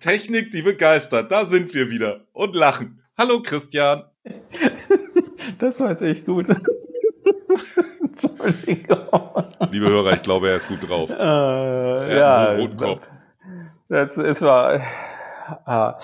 Technik, die begeistert. Da sind wir wieder und lachen. Hallo Christian. Das war jetzt echt gut. Entschuldigung. Liebe Hörer, ich glaube, er ist gut drauf. Äh, ja, das, es war ah,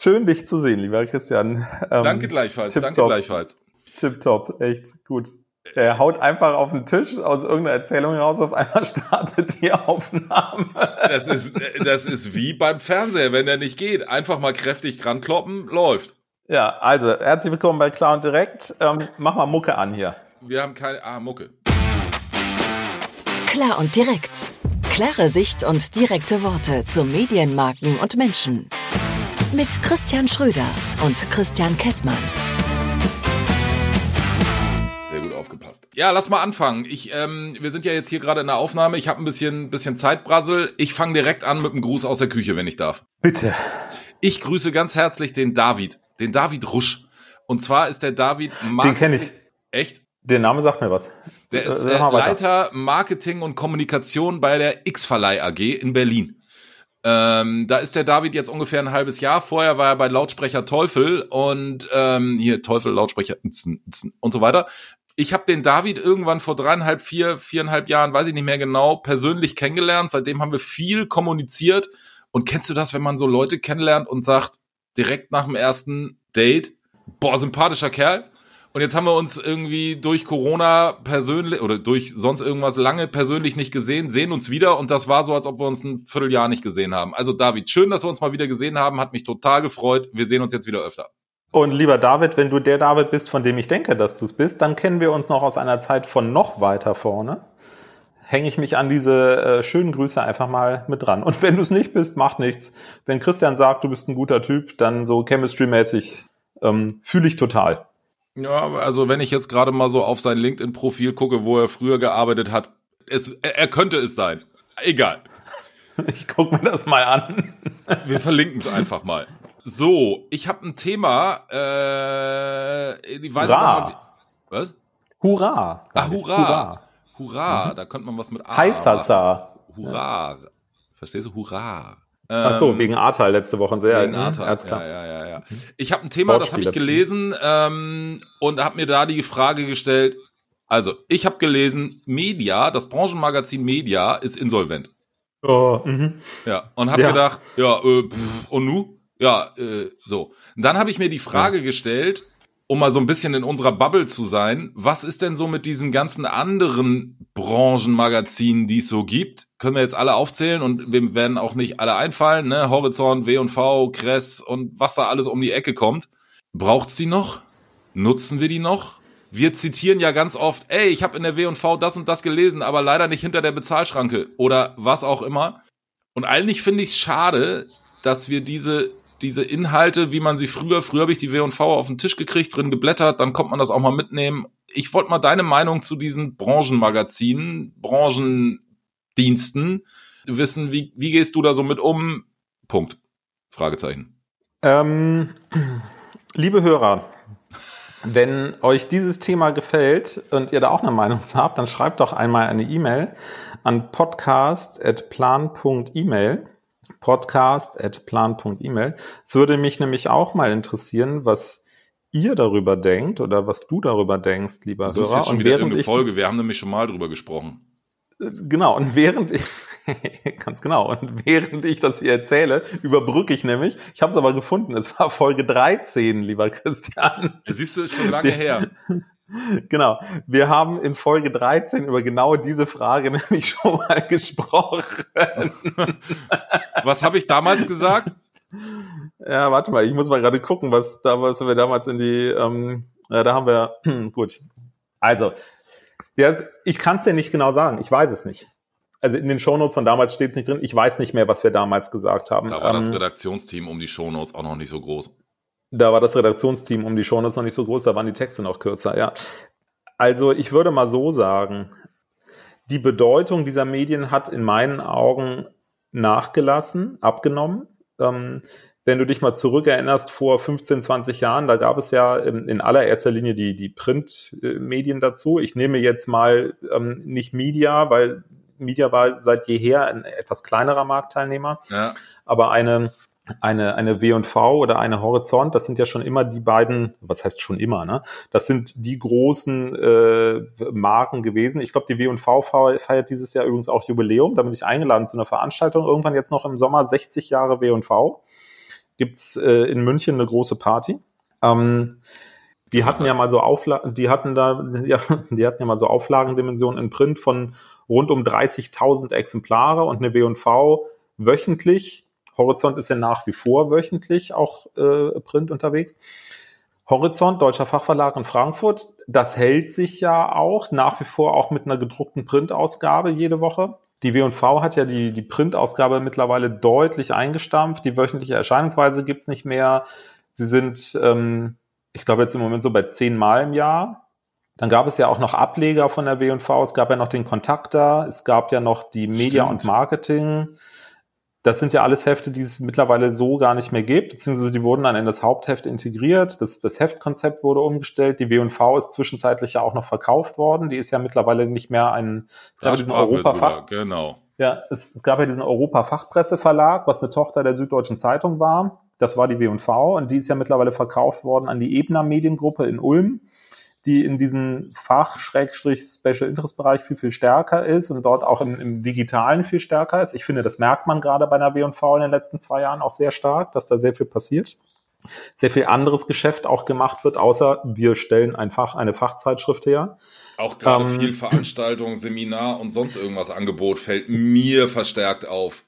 schön, dich zu sehen, lieber Christian. Ähm, danke gleichfalls, danke gleichfalls. Tipptopp, echt gut. Er haut einfach auf den Tisch aus irgendeiner Erzählung heraus, auf einmal startet die Aufnahme. Das ist, das ist wie beim Fernseher, wenn der nicht geht. Einfach mal kräftig rankloppen, läuft. Ja, also herzlich willkommen bei Klar und Direkt. Ähm, mach mal Mucke an hier. Wir haben keine. Ah, Mucke. Klar und Direkt. Klare Sicht und direkte Worte zu Medienmarken und Menschen. Mit Christian Schröder und Christian Kessmann. Ja, lass mal anfangen. Ich, ähm, wir sind ja jetzt hier gerade in der Aufnahme. Ich habe ein bisschen, bisschen Zeitbrassel. Ich fange direkt an mit einem Gruß aus der Küche, wenn ich darf. Bitte. Ich grüße ganz herzlich den David, den David Rusch. Und zwar ist der David. Marketing den kenne ich. Echt? Der Name sagt mir was. Der ist äh, Leiter Marketing und Kommunikation bei der X-Verleih AG in Berlin. Ähm, da ist der David jetzt ungefähr ein halbes Jahr. Vorher war er bei Lautsprecher Teufel und ähm, hier Teufel, Lautsprecher und so weiter. Ich habe den David irgendwann vor dreieinhalb, vier, viereinhalb Jahren, weiß ich nicht mehr genau, persönlich kennengelernt. Seitdem haben wir viel kommuniziert. Und kennst du das, wenn man so Leute kennenlernt und sagt, direkt nach dem ersten Date, boah, sympathischer Kerl. Und jetzt haben wir uns irgendwie durch Corona persönlich oder durch sonst irgendwas lange persönlich nicht gesehen, sehen uns wieder und das war so, als ob wir uns ein Vierteljahr nicht gesehen haben. Also David, schön, dass wir uns mal wieder gesehen haben, hat mich total gefreut. Wir sehen uns jetzt wieder öfter. Und lieber David, wenn du der David bist, von dem ich denke, dass du es bist, dann kennen wir uns noch aus einer Zeit von noch weiter vorne. Hänge ich mich an diese äh, schönen Grüße einfach mal mit dran. Und wenn du es nicht bist, macht nichts. Wenn Christian sagt, du bist ein guter Typ, dann so chemistry-mäßig ähm, fühle ich total. Ja, also wenn ich jetzt gerade mal so auf sein LinkedIn-Profil gucke, wo er früher gearbeitet hat, es, er könnte es sein. Egal. Ich gucke mir das mal an. Wir verlinken es einfach mal. So, ich habe ein Thema. Äh, ich weiß Hurra. Nicht, was? Hurra. Ah, hurra. Hurra. Hurra. Mhm. Da könnte man was mit A. Heißasa. Hurra. Ja. Verstehst du? Hurra. Ach so, ähm, wegen A-Teil letzte Woche sehr. Wegen A-Teil, ja, ja, ja, ja. Ich habe ein Thema, das habe ich gelesen ähm, und habe mir da die Frage gestellt. Also, ich habe gelesen, Media, das Branchenmagazin Media ist insolvent. Oh, mh. Ja, und habe ja. gedacht, ja, äh, pff, und nu? Ja, äh, so. Und dann habe ich mir die Frage ja. gestellt, um mal so ein bisschen in unserer Bubble zu sein, was ist denn so mit diesen ganzen anderen Branchenmagazinen, die es so gibt? Können wir jetzt alle aufzählen und wir werden auch nicht alle einfallen, ne? Horizont, W&V, Kress und was da alles um die Ecke kommt. Braucht's die noch? Nutzen wir die noch? Wir zitieren ja ganz oft, ey, ich habe in der W&V das und das gelesen, aber leider nicht hinter der Bezahlschranke oder was auch immer. Und eigentlich finde ich es schade, dass wir diese diese Inhalte, wie man sie früher, früher habe ich die W&V auf den Tisch gekriegt, drin geblättert, dann kommt man das auch mal mitnehmen. Ich wollte mal deine Meinung zu diesen Branchenmagazinen, Branchendiensten wissen. Wie, wie gehst du da so mit um? Punkt. Fragezeichen. Ähm, liebe Hörer, wenn euch dieses Thema gefällt und ihr da auch eine Meinung zu habt, dann schreibt doch einmal eine E-Mail an podcast.plan.email podcast.plan.email. Es würde mich nämlich auch mal interessieren, was ihr darüber denkt oder was du darüber denkst, lieber das Hörer. Jetzt schon wieder irgendeine Folge. Wir haben nämlich schon mal drüber gesprochen. Genau, und während ich, ganz genau, und während ich das hier erzähle, überbrücke ich nämlich, ich habe es aber gefunden, es war Folge 13, lieber Christian. Siehst du, ist schon lange her. Genau. Wir haben in Folge 13 über genau diese Frage nämlich schon mal gesprochen. Was habe ich damals gesagt? Ja, warte mal, ich muss mal gerade gucken, was da was wir damals in die, ähm, ja, da haben wir, gut. Also, ja, ich kann es dir nicht genau sagen, ich weiß es nicht. Also in den Shownotes von damals steht es nicht drin, ich weiß nicht mehr, was wir damals gesagt haben. Da war ähm, das Redaktionsteam um die Shownotes auch noch nicht so groß. Da war das Redaktionsteam um die Shownotes noch nicht so groß, da waren die Texte noch kürzer, ja. Also ich würde mal so sagen, die Bedeutung dieser Medien hat in meinen Augen nachgelassen, abgenommen. Ähm, wenn du dich mal zurückerinnerst, vor 15, 20 Jahren, da gab es ja in, in allererster Linie die, die Printmedien dazu. Ich nehme jetzt mal ähm, nicht Media, weil Media war seit jeher ein etwas kleinerer Marktteilnehmer. Ja. Aber eine eine, eine W&V oder eine Horizont, das sind ja schon immer die beiden, was heißt schon immer, ne? Das sind die großen äh, Marken gewesen. Ich glaube, die W&V feiert dieses Jahr übrigens auch Jubiläum. Da bin ich eingeladen zu einer Veranstaltung. Irgendwann jetzt noch im Sommer 60 Jahre W&V. Gibt's äh, in München eine große Party. Ähm, die hatten ja mal so Auflagen, die hatten da, ja, die hatten ja mal so Auflagendimensionen in Print von rund um 30.000 Exemplare und eine W&V wöchentlich Horizont ist ja nach wie vor wöchentlich auch äh, Print unterwegs. Horizont, Deutscher Fachverlag in Frankfurt, das hält sich ja auch nach wie vor auch mit einer gedruckten Printausgabe jede Woche. Die W&V hat ja die, die Printausgabe mittlerweile deutlich eingestampft. Die wöchentliche Erscheinungsweise gibt's nicht mehr. Sie sind, ähm, ich glaube, jetzt im Moment so bei zehnmal im Jahr. Dann gab es ja auch noch Ableger von der W&V. Es gab ja noch den Kontakter. Es gab ja noch die Media Stimmt. und Marketing. Das sind ja alles Hefte, die es mittlerweile so gar nicht mehr gibt, beziehungsweise die wurden dann in das Hauptheft integriert. Das, das Heftkonzept wurde umgestellt. Die W&V ist zwischenzeitlich ja auch noch verkauft worden. Die ist ja mittlerweile nicht mehr ein Europafach. Genau. Ja, es, es gab ja diesen Europa-Fachpresseverlag, was eine Tochter der Süddeutschen Zeitung war. Das war die W&V und die ist ja mittlerweile verkauft worden an die Ebner Mediengruppe in Ulm die in diesem Fach-Special Interest Bereich viel, viel stärker ist und dort auch im, im Digitalen viel stärker ist. Ich finde, das merkt man gerade bei einer W&V in den letzten zwei Jahren auch sehr stark, dass da sehr viel passiert. Sehr viel anderes Geschäft auch gemacht wird, außer wir stellen einfach eine Fachzeitschrift her. Auch gerade ähm, viel Veranstaltung, Seminar und sonst irgendwas Angebot fällt mir verstärkt auf.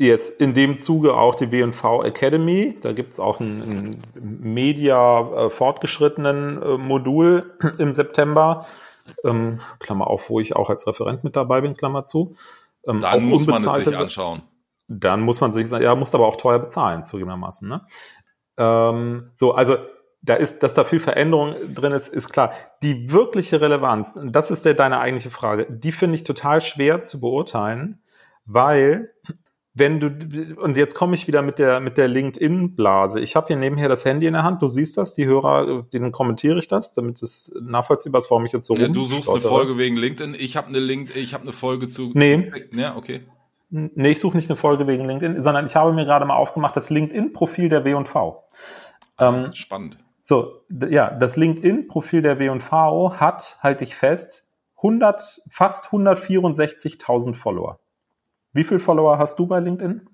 Yes, in dem Zuge auch die W&V Academy. Da gibt's auch ein, ein Media äh, fortgeschrittenen äh, Modul im September. Ähm, Klammer auf, wo ich auch als Referent mit dabei bin, Klammer zu. Ähm, dann muss man es sich anschauen. Dann muss man sich, ja, muss aber auch teuer bezahlen, zugegebenermaßen. Ne? Ähm, so, also da ist, dass da viel Veränderung drin ist, ist klar. Die wirkliche Relevanz, das ist der, deine eigentliche Frage, die finde ich total schwer zu beurteilen, weil wenn du, und jetzt komme ich wieder mit der, mit der LinkedIn-Blase. Ich habe hier nebenher das Handy in der Hand, du siehst das, die Hörer, denen kommentiere ich das, damit es nachvollziehbar ist, warum ich jetzt so ja, Du suchst eine Folge wegen LinkedIn, ich habe eine Link, ich habe eine Folge zu. Nee. Zu, ja, okay. Nee, ich suche nicht eine Folge wegen LinkedIn, sondern ich habe mir gerade mal aufgemacht, das LinkedIn-Profil der W&V. Ähm, Spannend. So, ja, das LinkedIn-Profil der W&V hat, halte ich fest, 100, fast 164.000 Follower. Wie viele Follower hast du bei LinkedIn?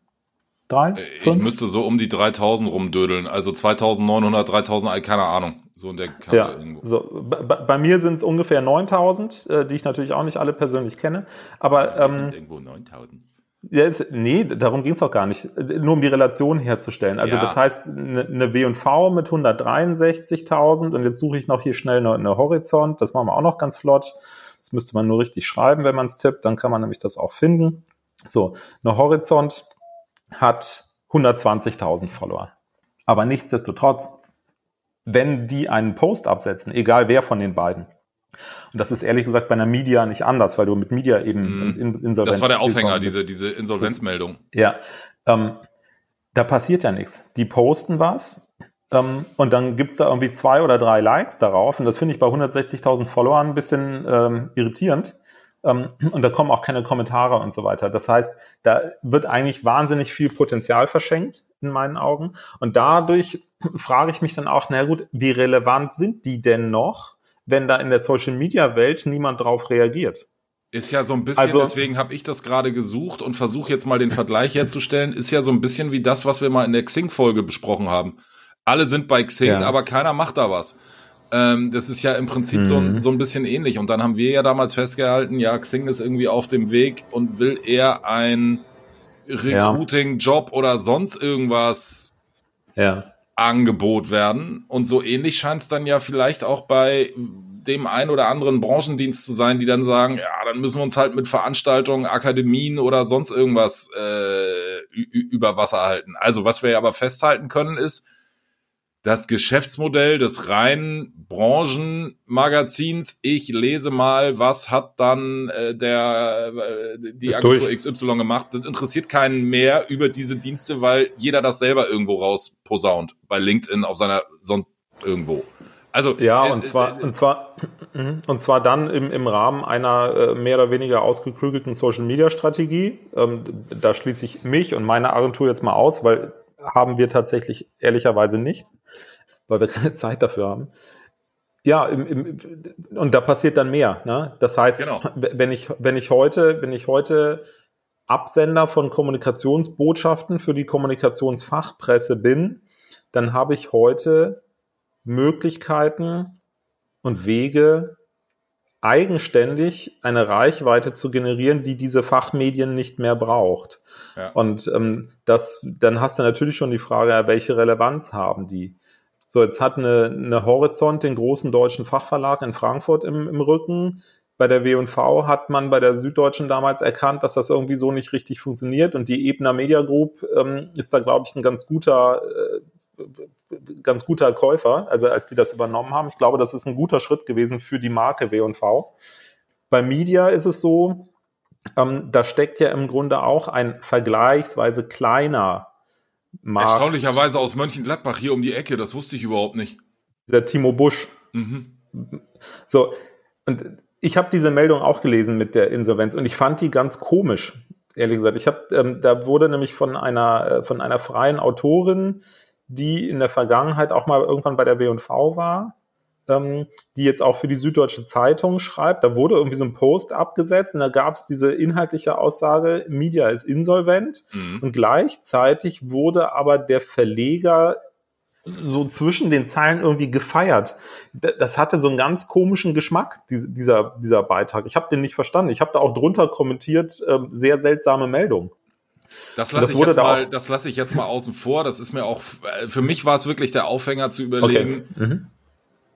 Drei? Äh, ich müsste so um die 3000 rumdödeln. Also 2900, 3000, keine Ahnung. So in der Kante ja, irgendwo. So, bei, bei mir sind es ungefähr 9000, äh, die ich natürlich auch nicht alle persönlich kenne. Aber. Ähm, irgendwo 9000. Ja, ist, nee, darum ging es auch gar nicht. Nur um die Relation herzustellen. Also ja. das heißt, eine, eine W&V mit 163.000 und jetzt suche ich noch hier schnell eine, eine Horizont. Das machen wir auch noch ganz flott. Das müsste man nur richtig schreiben, wenn man es tippt. Dann kann man nämlich das auch finden. So, eine Horizont hat 120.000 Follower. Aber nichtsdestotrotz, wenn die einen Post absetzen, egal wer von den beiden, und das ist ehrlich gesagt bei einer Media nicht anders, weil du mit Media eben mm. in, Insolvenz. Das war der Aufhänger, diese, diese Insolvenzmeldung. Das, ja. Ähm, da passiert ja nichts. Die posten was ähm, und dann gibt's da irgendwie zwei oder drei Likes darauf. Und das finde ich bei 160.000 Followern ein bisschen ähm, irritierend. Ähm, und da kommen auch keine Kommentare und so weiter. Das heißt, da wird eigentlich wahnsinnig viel Potenzial verschenkt in meinen Augen. Und dadurch frage ich mich dann auch, na gut, wie relevant sind die denn noch, wenn da in der Social Media Welt niemand drauf reagiert? Ist ja so ein bisschen, also, deswegen habe ich das gerade gesucht und versuche jetzt mal den Vergleich herzustellen, ist ja so ein bisschen wie das, was wir mal in der Xing-Folge besprochen haben. Alle sind bei Xing, ja. aber keiner macht da was. Ähm, das ist ja im Prinzip mhm. so, so ein bisschen ähnlich. Und dann haben wir ja damals festgehalten, ja, Xing ist irgendwie auf dem Weg und will eher ein Recruiting-Job oder sonst irgendwas ja. Angebot werden. Und so ähnlich scheint es dann ja vielleicht auch bei dem ein oder anderen Branchendienst zu sein, die dann sagen, ja, dann müssen wir uns halt mit Veranstaltungen, Akademien oder sonst irgendwas äh, über Wasser halten. Also was wir aber festhalten können ist, das Geschäftsmodell des reinen Branchenmagazins. Ich lese mal, was hat dann äh, der äh, die Ist Agentur durch. XY gemacht. Das interessiert keinen mehr über diese Dienste, weil jeder das selber irgendwo rausposaunt. Bei LinkedIn auf seiner sonst irgendwo. Also ja, äh, und zwar äh, und zwar und zwar dann im, im Rahmen einer äh, mehr oder weniger ausgeklügelten Social Media Strategie. Ähm, da schließe ich mich und meine Agentur jetzt mal aus, weil haben wir tatsächlich ehrlicherweise nicht, weil wir keine Zeit dafür haben. Ja, im, im, und da passiert dann mehr. Ne? Das heißt, genau. wenn ich wenn ich heute wenn ich heute Absender von Kommunikationsbotschaften für die Kommunikationsfachpresse bin, dann habe ich heute Möglichkeiten und Wege, eigenständig eine Reichweite zu generieren, die diese Fachmedien nicht mehr braucht. Ja. Und ähm, das, dann hast du natürlich schon die Frage, welche Relevanz haben die? So, jetzt hat eine, eine Horizont den großen deutschen Fachverlag in Frankfurt im, im Rücken. Bei der W&V hat man bei der Süddeutschen damals erkannt, dass das irgendwie so nicht richtig funktioniert. Und die Ebner Media Group ähm, ist da, glaube ich, ein ganz guter äh, ganz guter Käufer, also als die das übernommen haben. Ich glaube, das ist ein guter Schritt gewesen für die Marke W&V. Bei Media ist es so, ähm, da steckt ja im Grunde auch ein vergleichsweise kleiner Markt. Erstaunlicherweise aus Mönchengladbach hier um die Ecke, das wusste ich überhaupt nicht. Der Timo Busch. Mhm. So, und ich habe diese Meldung auch gelesen mit der Insolvenz und ich fand die ganz komisch, ehrlich gesagt. Ich habe, ähm, da wurde nämlich von einer äh, von einer freien Autorin die in der Vergangenheit auch mal irgendwann bei der W&V war, ähm, die jetzt auch für die Süddeutsche Zeitung schreibt. Da wurde irgendwie so ein Post abgesetzt und da gab es diese inhaltliche Aussage, Media ist insolvent mhm. und gleichzeitig wurde aber der Verleger so zwischen den Zeilen irgendwie gefeiert. Das hatte so einen ganz komischen Geschmack, dieser, dieser Beitrag. Ich habe den nicht verstanden. Ich habe da auch drunter kommentiert, äh, sehr seltsame Meldung. Das lasse ich, jetzt mal, das lasse ich jetzt mal außen vor. Das ist mir auch, äh, für mich war es wirklich der Aufhänger zu überlegen, okay. mhm.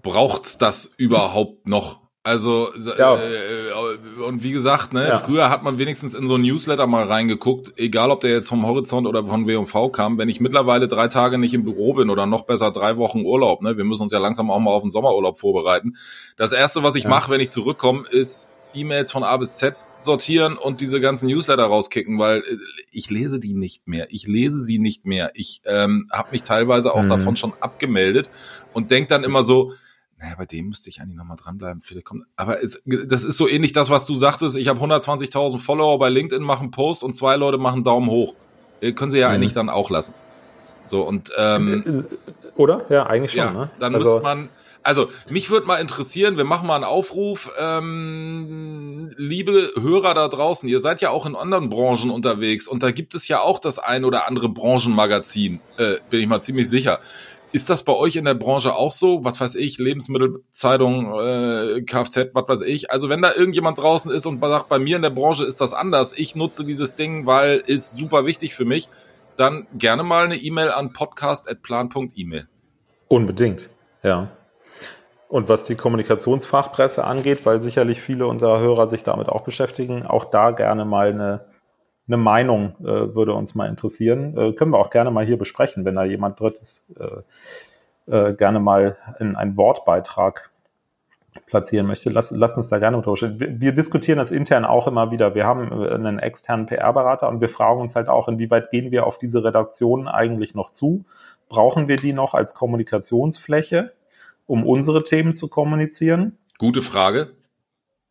Braucht's das überhaupt noch? Also, ja. äh, und wie gesagt, ne, ja. früher hat man wenigstens in so ein Newsletter mal reingeguckt, egal ob der jetzt vom Horizont oder von W&V kam. Wenn ich mittlerweile drei Tage nicht im Büro bin oder noch besser drei Wochen Urlaub, ne, wir müssen uns ja langsam auch mal auf den Sommerurlaub vorbereiten. Das erste, was ich ja. mache, wenn ich zurückkomme, ist E-Mails von A bis Z sortieren und diese ganzen Newsletter rauskicken, weil äh, ich lese die nicht mehr. Ich lese sie nicht mehr. Ich ähm, habe mich teilweise auch mhm. davon schon abgemeldet und denk dann immer so, naja, bei dem müsste ich eigentlich nochmal dranbleiben. Vielleicht kommt, aber es, das ist so ähnlich das, was du sagtest. Ich habe 120.000 Follower bei LinkedIn, machen Post und zwei Leute machen Daumen hoch. Äh, können sie ja mhm. eigentlich dann auch lassen. So und ähm, oder? Ja, eigentlich schon. Ja, ne? Dann also, müsste man also, mich würde mal interessieren, wir machen mal einen Aufruf. Ähm, liebe Hörer da draußen, ihr seid ja auch in anderen Branchen unterwegs und da gibt es ja auch das ein oder andere Branchenmagazin, äh, bin ich mal ziemlich sicher. Ist das bei euch in der Branche auch so? Was weiß ich, Lebensmittelzeitung, äh, Kfz, was weiß ich. Also wenn da irgendjemand draußen ist und sagt, bei mir in der Branche ist das anders, ich nutze dieses Ding, weil ist super wichtig für mich, dann gerne mal eine E-Mail an podcast.plan.email. Unbedingt, ja. Und was die Kommunikationsfachpresse angeht, weil sicherlich viele unserer Hörer sich damit auch beschäftigen, auch da gerne mal eine, eine Meinung äh, würde uns mal interessieren. Äh, können wir auch gerne mal hier besprechen, wenn da jemand Drittes äh, äh, gerne mal in einen Wortbeitrag platzieren möchte. Lass, lass uns da gerne drüber wir, wir diskutieren das intern auch immer wieder. Wir haben äh, einen externen PR-Berater und wir fragen uns halt auch, inwieweit gehen wir auf diese Redaktionen eigentlich noch zu? Brauchen wir die noch als Kommunikationsfläche? um unsere Themen zu kommunizieren? Gute Frage.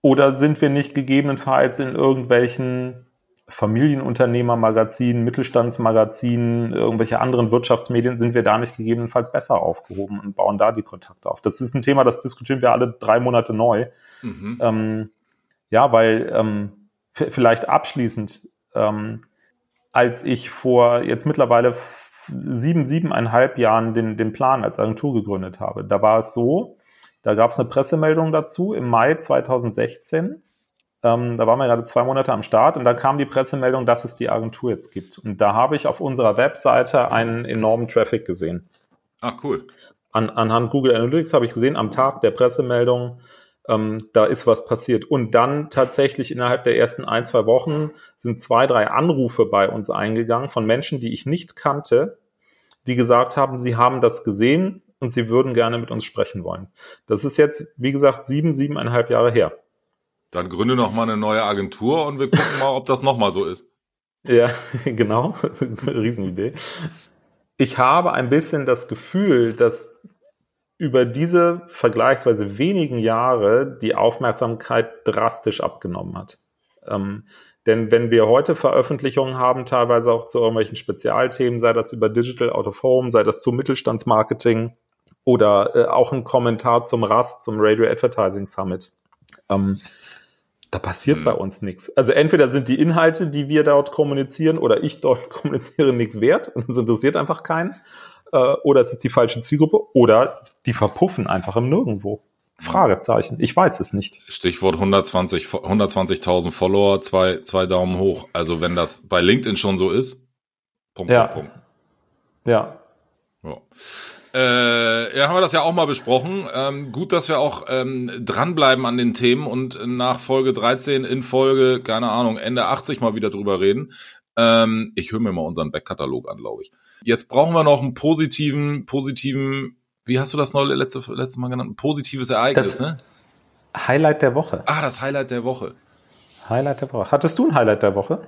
Oder sind wir nicht gegebenenfalls in irgendwelchen Familienunternehmermagazinen, Mittelstandsmagazinen, irgendwelche anderen Wirtschaftsmedien, sind wir da nicht gegebenenfalls besser aufgehoben und bauen da die Kontakte auf? Das ist ein Thema, das diskutieren wir alle drei Monate neu. Mhm. Ähm, ja, weil ähm, vielleicht abschließend, ähm, als ich vor jetzt mittlerweile sieben, siebeneinhalb Jahren den, den Plan als Agentur gegründet habe. Da war es so, da gab es eine Pressemeldung dazu im Mai 2016. Ähm, da waren wir gerade zwei Monate am Start und da kam die Pressemeldung, dass es die Agentur jetzt gibt. Und da habe ich auf unserer Webseite einen enormen Traffic gesehen. Ah, cool. An, anhand Google Analytics habe ich gesehen, am Tag der Pressemeldung ähm, da ist was passiert. Und dann tatsächlich innerhalb der ersten ein, zwei Wochen sind zwei, drei Anrufe bei uns eingegangen von Menschen, die ich nicht kannte, die gesagt haben, sie haben das gesehen und sie würden gerne mit uns sprechen wollen. Das ist jetzt, wie gesagt, sieben, siebeneinhalb Jahre her. Dann gründe noch mal eine neue Agentur und wir gucken mal, ob das noch mal so ist. Ja, genau. Riesenidee. Ich habe ein bisschen das Gefühl, dass über diese vergleichsweise wenigen Jahre die Aufmerksamkeit drastisch abgenommen hat. Ähm, denn wenn wir heute Veröffentlichungen haben, teilweise auch zu irgendwelchen Spezialthemen, sei das über Digital Out of Home, sei das zu Mittelstandsmarketing oder äh, auch ein Kommentar zum RAS, zum Radio Advertising Summit, ähm, da passiert hm. bei uns nichts. Also entweder sind die Inhalte, die wir dort kommunizieren oder ich dort kommuniziere, nichts wert und es interessiert einfach keinen. Äh, oder es ist die falsche Zielgruppe oder die verpuffen einfach im Nirgendwo. Fragezeichen. Ich weiß es nicht. Stichwort 120, 120.000 Follower, zwei, zwei Daumen hoch. Also wenn das bei LinkedIn schon so ist, Punkt, ja. Punkt. Ja. ja. Äh, ja, haben wir das ja auch mal besprochen. Ähm, gut, dass wir auch ähm, dranbleiben an den Themen und nach Folge 13 in Folge, keine Ahnung, Ende 80 mal wieder drüber reden. Ähm, ich höre mir mal unseren Backkatalog an, glaube ich. Jetzt brauchen wir noch einen positiven, positiven wie hast du das neulich letzte, letztes Mal genannt? Ein positives Ereignis, das ne? Highlight der Woche. Ah, das Highlight der Woche. Highlight der Woche. Hattest du ein Highlight der Woche?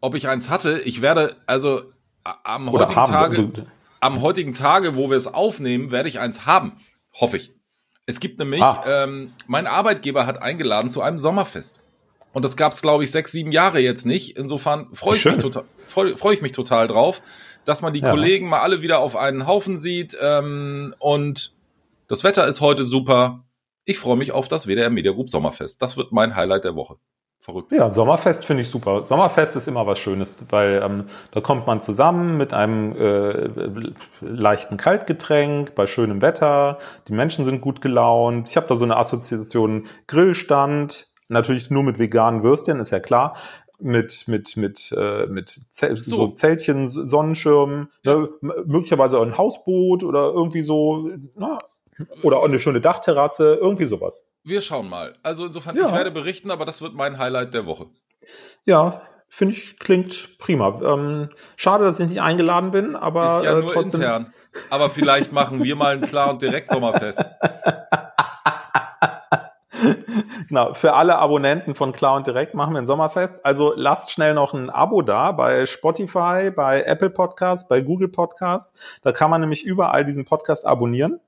Ob ich eins hatte? Ich werde, also am Oder heutigen haben. Tage, am heutigen Tage, wo wir es aufnehmen, werde ich eins haben. Hoffe ich. Es gibt nämlich, ah. ähm, mein Arbeitgeber hat eingeladen zu einem Sommerfest. Und das gab es, glaube ich, sechs, sieben Jahre jetzt nicht. Insofern freue ich, mich total, freu, freu ich mich total drauf dass man die ja. Kollegen mal alle wieder auf einen Haufen sieht. Ähm, und das Wetter ist heute super. Ich freue mich auf das WDR Media Group Sommerfest. Das wird mein Highlight der Woche. Verrückt. Ja, Sommerfest finde ich super. Sommerfest ist immer was Schönes, weil ähm, da kommt man zusammen mit einem äh, leichten Kaltgetränk bei schönem Wetter. Die Menschen sind gut gelaunt. Ich habe da so eine Assoziation Grillstand, natürlich nur mit veganen Würstchen, ist ja klar mit mit mit äh, mit Zel so. so Zeltchen, Sonnenschirmen, ja. ne, möglicherweise ein Hausboot oder irgendwie so, na, oder eine schöne Dachterrasse, irgendwie sowas. Wir schauen mal. Also insofern, ja. ich werde berichten, aber das wird mein Highlight der Woche. Ja, finde ich, klingt prima. Ähm, schade, dass ich nicht eingeladen bin, aber. Ist ja äh, nur trotzdem. intern. Aber vielleicht machen wir mal ein klar und direkt Sommerfest. genau, für alle Abonnenten von Klar und Direkt machen wir ein Sommerfest. Also lasst schnell noch ein Abo da bei Spotify, bei Apple Podcast, bei Google Podcast. Da kann man nämlich überall diesen Podcast abonnieren.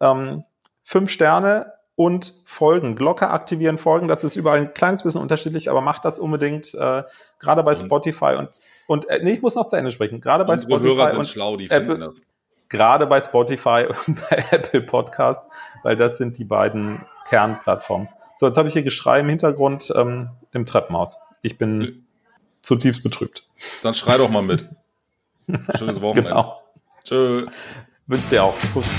Ähm, fünf Sterne und Folgen, Glocke aktivieren, Folgen. Das ist überall ein kleines bisschen unterschiedlich, aber macht das unbedingt, äh, gerade bei Spotify und, und äh, nee, ich muss noch zu Ende sprechen. Gerade bei Unsere Spotify Hörer sind und schlau, die Apple, finden das. Gerade bei Spotify und bei Apple Podcast, weil das sind die beiden Kernplattformen. So, jetzt habe ich hier Geschrei im Hintergrund ähm, im Treppenhaus. Ich bin ja. zutiefst betrübt. Dann schrei doch mal mit. Schönes Wochenende. genau. Tschö. Wünsche dir auch. Schuss.